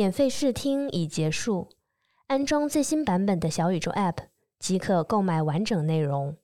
免费试听已结束安装最新版本的小宇宙 app 即可购买完整内容。